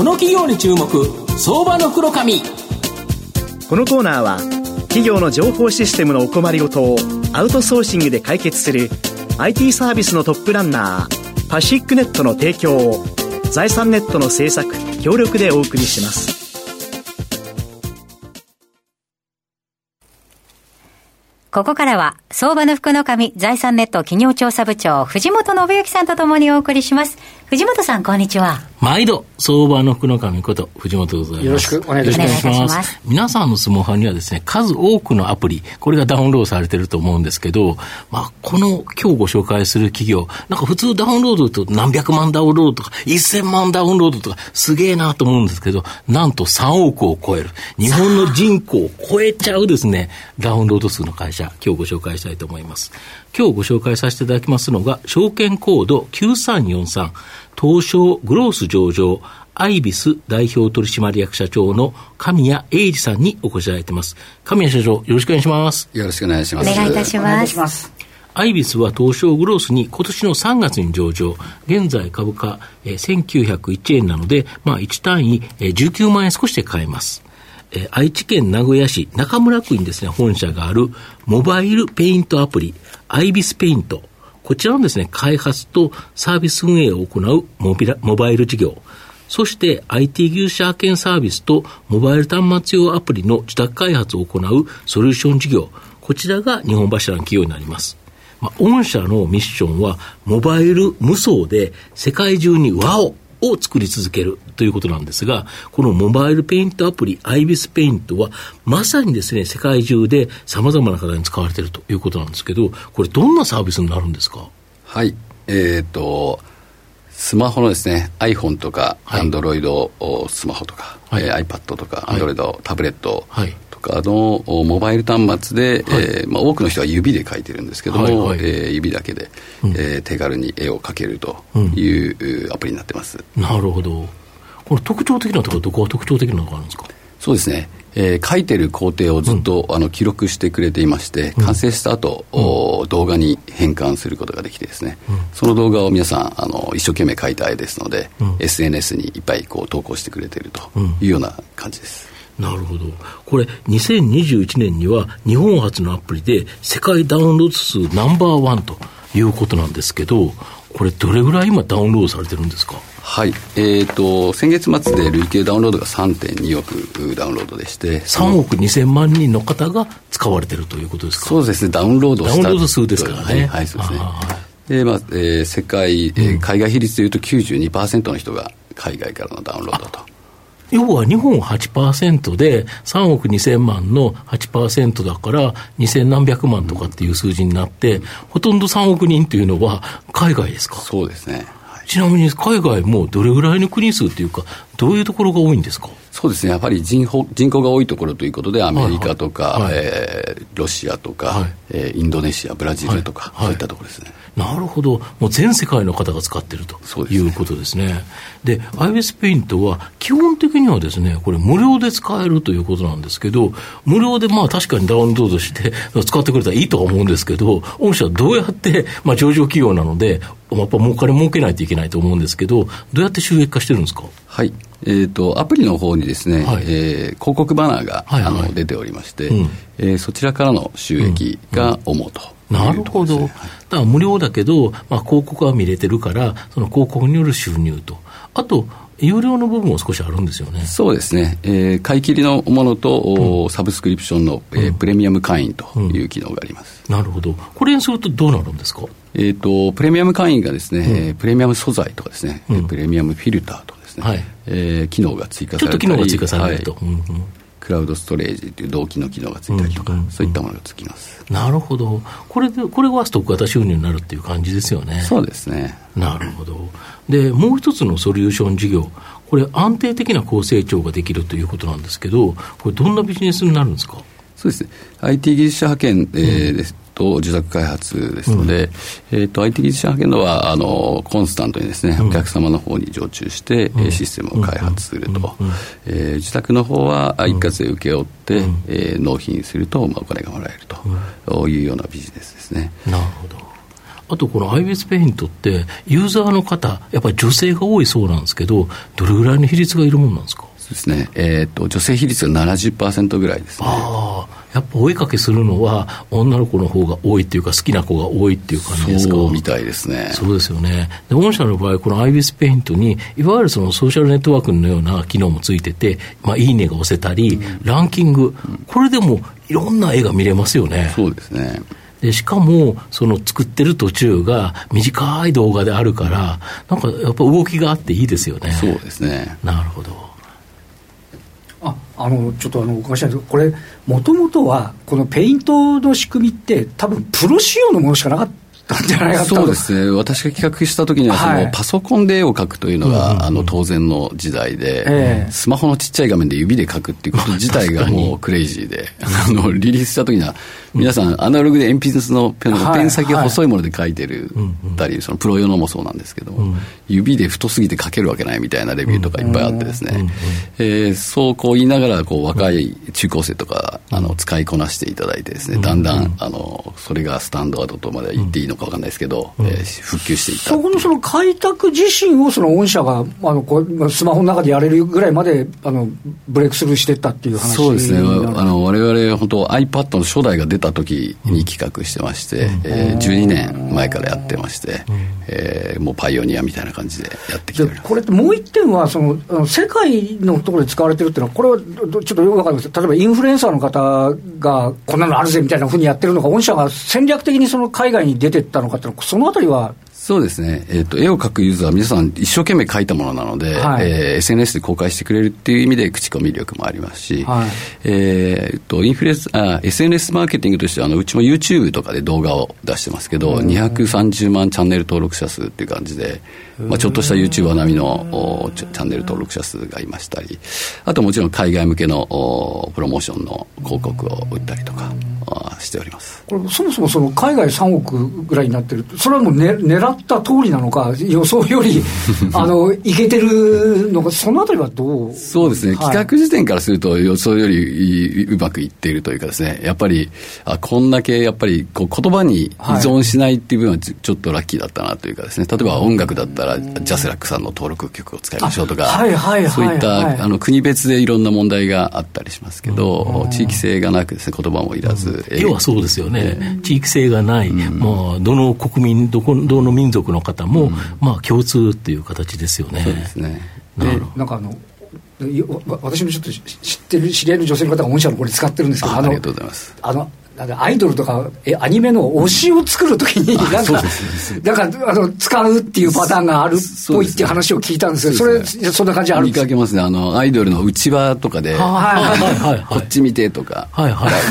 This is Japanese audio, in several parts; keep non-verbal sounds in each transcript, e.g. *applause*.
この企業に注目相場の袋紙このコーナーは企業の情報システムのお困りごとをアウトソーシングで解決する IT サービスのトップランナーパシックネットの提供を財産ネットの制作協力でお送りしますここからは、相場の福の神財産ネット企業調査部長、藤本信之さんとともにお送りします。藤本さん、こんにちは。毎度、相場の福の神こと、藤本でございます。よろしくお願いします。ます皆さんのスマホにはですね、数多くのアプリ、これがダウンロードされてると思うんですけど、まあ、この今日ご紹介する企業、なんか普通ダウンロードと何百万ダウンロードとか、1000万ダウンロードとか、すげえなと思うんですけど、なんと3億を超える、日本の人口を超えちゃうですね、ダウンロード数の会社、今日ご紹介したいと思います。今日ご紹介させていただきますのが、証券コード9343、東証グロース上場、アイビス代表取締役社長の神谷英二さんにお越しいただいてます。神谷社長、よろしくお願いします。よろしくお願いします。お願いいたします。アイビスは東証グロースに今年の3月に上場、現在株価、えー、1901円なので、まあ1単位、えー、19万円少しで買えます。えー、愛知県名古屋市中村区にですね、本社があるモバイルペイントアプリ、アイビスペイント。こちらのですね、開発とサービス運営を行うモビラモバイル事業。そして IT 技術者派遣サービスとモバイル端末用アプリの自宅開発を行うソリューション事業。こちらが日本柱の企業になります。まあ、御社のミッションは、モバイル無双で世界中に和をを作り続けるということなんですが、このモバイルペイントアプリ、アイビスペイントは、まさにですね、世界中で様々な方に使われているということなんですけど、これ、どんなサービスになるんですか？はい、えっ、ー、と、スマホのですね、iPhone とか、Android スマホとか、はい、えー、iPad とか、Android、はい、タブレット、はい。とかのモバイル端末で、はい、えー、まあ、多くの人は指で描いてるんですけども、はい。はい、えー、指だけで、うん、えー、手軽に絵を描けるという、うん、アプリになってます。なるほど。これ特徴的なところどこが特徴的なのがあるんですか？そうですね。えー、書いてる工程をずっと、うん、あの記録してくれていまして、完成した後、うん、動画に変換することができてですね、うん、その動画を皆さんあの一生懸命描いた絵ですので、SNS にいっぱいこう投稿してくれているというような感じです。なるほど。これ、2021年には日本初のアプリで世界ダウンロード数ナンバーワンということなんですけど、これ、どれぐらい今、ダウンロードされてるんですか？はい、えーと、先月末で累計ダウンロードが3.2億ダウンロードでして、3億2000万人の方が使われてるということですか？そうですね、ダウンロードダウンロード数ですからね。はい、そうですね。でまあえー、世界、えー、海外比率でいうと92%の人が海外からのダウンロードと。要は日本8%で3億2000万の8%だから2000何百万とかっていう数字になって、ほとんど3億人っていうのは海外ですか？そうですね。ちなみに海外もどれぐらいの国数っていうか、どういうところが多いんですか？そうですね、やっぱり人口人口が多いところということで、アメリカとか、はいはい、えー、ロシアとか、はい、えー、インドネシア、ブラジルとか、はい、そういったところですね。なるほど、もう全世界の方が使っているということですね。で、ね、IBS ペイントは、基本的にはですね、これ、無料で使えるということなんですけど、無料でまあ確かにダウンロードして *laughs* 使ってくれたらいいとは思うんですけど、御社はどうやって、まあ、上場企業なので、やっぱ儲かり儲けないといけないと思うんですけど、どうやって収益化してるんですか？はいえーと、アプリの方にですね、はい、えー、広告バナーが、はいはい、あの出ておりまして、うん、えー、そちらからの収益が主と、うん、なるほど、だから無料だけど、まあ、広告は見れてるから、その広告による収入と、あと、有料の部分も少しあるんですよね。そうですね、えー、買い切りのものと、うん、サブスクリプションの、えー、プレミアム会員という機能があります、なるほど、これにするとどうなるんですか、えーと、プレミアム会員がですね、プレミアム素材とかですね、プレミアムフィルターとかですね、はい、えー、機能が追加されたりちょっと機能が追加されると、はい。うんうん、クラウドストレージという同期の機能がついたりとか、うんうんうん、そういったものがつきます。なるほど。これでこれはストック型収入になるっていう感じですよね。そうですね。なるほど。でもう一つのソリューション事業。これ安定的な高成長ができるということなんですけどこれどんなビジネスになるんですか？そうですね。IT 技術者派遣、えー、ですと受託開発ですので、うん、えーと、IT 技術者派遣のはあのコンスタントにですね、うん、お客様の方に常駐して、うん、システムを開発すると、うん、えー、受託の方は一括で請け負って、うん、えー、納品すると、まあ、お金がもらえるというようなビジネスですね。なるほど。あとこの IBS ペイントって、ユーザーの方、やっぱり女性が多いそうなんですけど、どれぐらいの比率がいるものなんですか？そうですね、えーと、女性比率が70%ぐらいですね。あやっぱ追いかけするのは、女の子の方が多いっていうか、好きな子が多いっていう感じですか？そうみたいですね。そうですよね。で、御社の場合、この IBS ペイントに、いわゆるそのソーシャルネットワークのような機能もついてて、まあ、いいねが押せたり、うん、ランキング、これでもいろんな絵が見れますよね。そうですね。でしかも、その作ってる途中が短い動画であるから、なんかやっぱ動きがあっていいですよね。そうですね。なるほど。あのちょっとあのお伺いしたいんですけど、これ、もともとは、このペイントの仕組みって、多分プロ仕様のものしかなかった。ったんじゃないかそうですね、私が企画した時にはその、はい、パソコンで絵を描くというのが、うん、あの当然の時代で、えー、スマホのちっちゃい画面で指で描くっていうこと自体がもうクレイジーで、あのリリースした時には、皆さん、アナログで鉛筆のペンペン先が細いもので書いてるたり、そのプロ用のもそうなんですけども、指で太すぎて書けるわけないみたいなレビューとかいっぱいあってですね、えそうこう言いながらこう若い中高生とかあの使いこなしていただいてですね、だんだんあのそれがスタンダードとまで言っていいのか分かんないですけど、え復旧していった。そこのその開拓自身をその御社があのこうスマホの中でやれるぐらいまであのブレイクスルーしていったっていう話そうですね。あの我々本当 iPad の初代が出た時に企画してまして、うん、えー、12年前からやってまして、うん、えー、もうパイオニアみたいな感じでやってきております。これってもう一点はその世界のところで使われてるっていうのはこれはちょっとよくわかるんです。例えばインフルエンサーの方がこんなのあるぜみたいなふうにやってるのか御社が戦略的にその海外に出てったのかっていうのはそのあたりは？そうですね、えーと、絵を描くユーザーは皆さん一生懸命描いたものなので、はい、えー、SNS で公開してくれるっていう意味で口コミ力もありますし、はい、えーと、インフルエンスあ SNS マーケティングとしてはあのうちも YouTube とかで動画を出してますけど、230万チャンネル登録者数っていう感じで。まあ、ちょっとした YouTuber 並みのチャンネル登録者数がいましたり、あともちろん海外向けのプロモーションの広告を売ったりとかしております。これそもそもその海外3億ぐらいになってる、それはもう、ね、狙った通りなのか、予想より *laughs* あのいけてるのか、そのあたりはどう？そうですね、はい、企画時点からすると、予想よりうまくいっているというかですね、やっぱり、あこんだけやっぱりこう言葉に依存しないっていう部分はちょっとラッキーだったなというかですね、例えば音楽だったら、ジャスラックさんの登録曲を使いましょうとか、はいはいはい、そういった、あの国別でいろんな問題があったりしますけど、地域性がなくですね、言葉もいらず。要はそうですよね、地域性がない、もうどの国民、どこどの民族の方も、まあ共通っていう形ですよね。そうですね。でなんかあの私もちょっと知ってる知り合いの女性の方が御社のこれ使ってるんですけどありがとうございます。あのアイドルとかえアニメの推しを作るときになんかなんかあの使うっていうパターンがあるっぽいっていう話を聞いたんですけどそれそんな感じある見かけますね。あのアイドルのうちわとかでこっち見てとか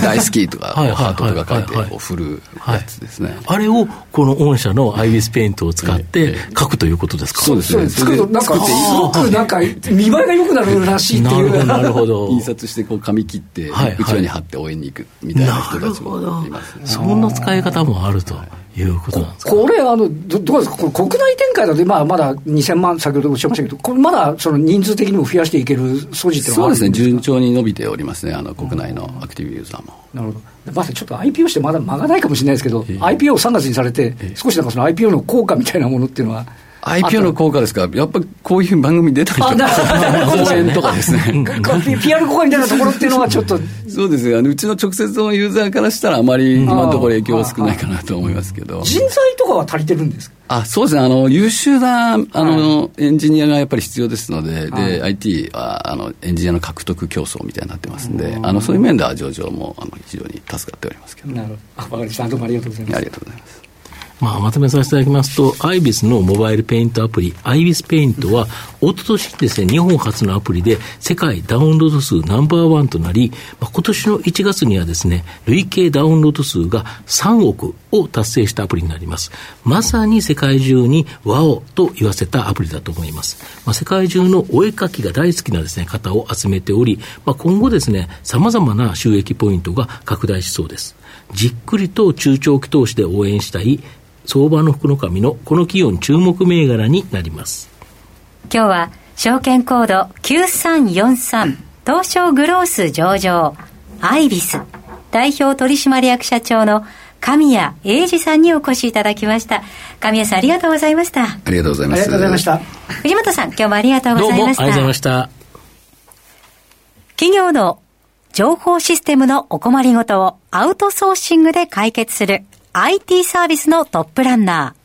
大好きとかハートとか書いて振るやつですね。あれをこの御社の IBS ペイントを使って書くということですか？そうですね。作るとなんかすごくなんか見栄えが良くなるらしいっていう。なるほど。*laughs* 印刷してこう紙切ってうちわに貼って応援に行くみたいな人たちもいますそんな使い方もあると。い。うことなんですか？これあのど、どうですか、これ国内展開だと、まあ、まだ2000万、先ほどおっしゃいましたけど、これまだその人数的にも増やしていける素地ってそうですね、順調に伸びておりますね、あの国内のアクティブユーザーも。なるほど。まさにちょっと IPO してまだ間がないかもしれないですけど、IPO を3月にされて、少しなんかその IPO の効果みたいなものっていうのは。IPO の効果ですか、やっぱこういう番組出たりとか、講演とかですね。PR 効果みたいなところっていうのは、ちょっと。そうですねあの、うちの直接のユーザーからしたら、あまり今のところ影響は少ないかなと思いますけど。人材とかは足りてるんですか？あそうですねあの、優秀なあの、はい、エンジニアがやっぱり必要ですので、はい、で IT はあのエンジニアの獲得競争みたいになってますんで、あのそういう面では上場もあの非常に助かっておりますけど。なるほど。あ、わかりました。どうもありがとうございます。ありがとうございます。まあ、まとめさせていただきますと、アイビスのモバイルペイントアプリ、アイビスペイントは、おととしですね、日本初のアプリで、世界ダウンロード数ナンバーワンとなり、まあ、今年の1月にはですね、累計ダウンロード数が3億を達成したアプリになります。まさに世界中にワオと言わせたアプリだと思います。まあ、世界中のお絵かきが大好きなですね、方を集めており、まあ、今後ですね、様々な収益ポイントが拡大しそうです。じっくりと中長期投資で応援したい相場の福の神のこの企業に注目銘柄になります。今日は証券コード9343東証グロース上場アイビス代表取締役社長の神谷英二さんにお越しいただきました。神谷さんありがとうございました。ありがとうございます。ありがとうございました。藤本さん今日もありがとうございました。どうもありがとうございました。企業の情報システムのお困りごとをアウトソーシングで解決する IT サービスのトップランナー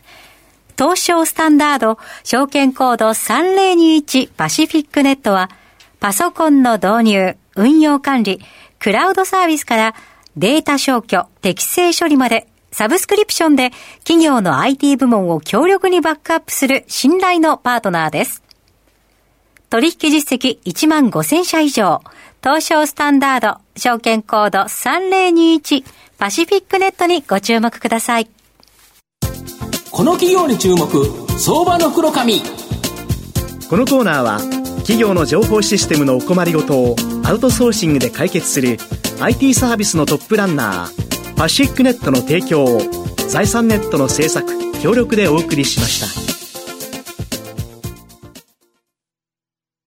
東証スタンダード証券コード3021パシフィックネットはパソコンの導入、運用管理、クラウドサービスからデータ消去、適正処理までサブスクリプションで企業の IT 部門を強力にバックアップする信頼のパートナーです。取引実績1万5000社以上、東証スタンダード、証券コード3021パシフィックネットにご注目ください。この企業に注目相場の袋紙このコーナーは企業の情報システムのお困りごとをアウトソーシングで解決する IT サービスのトップランナーパシックネットの提供を財産ネットの制作協力でお送りしました。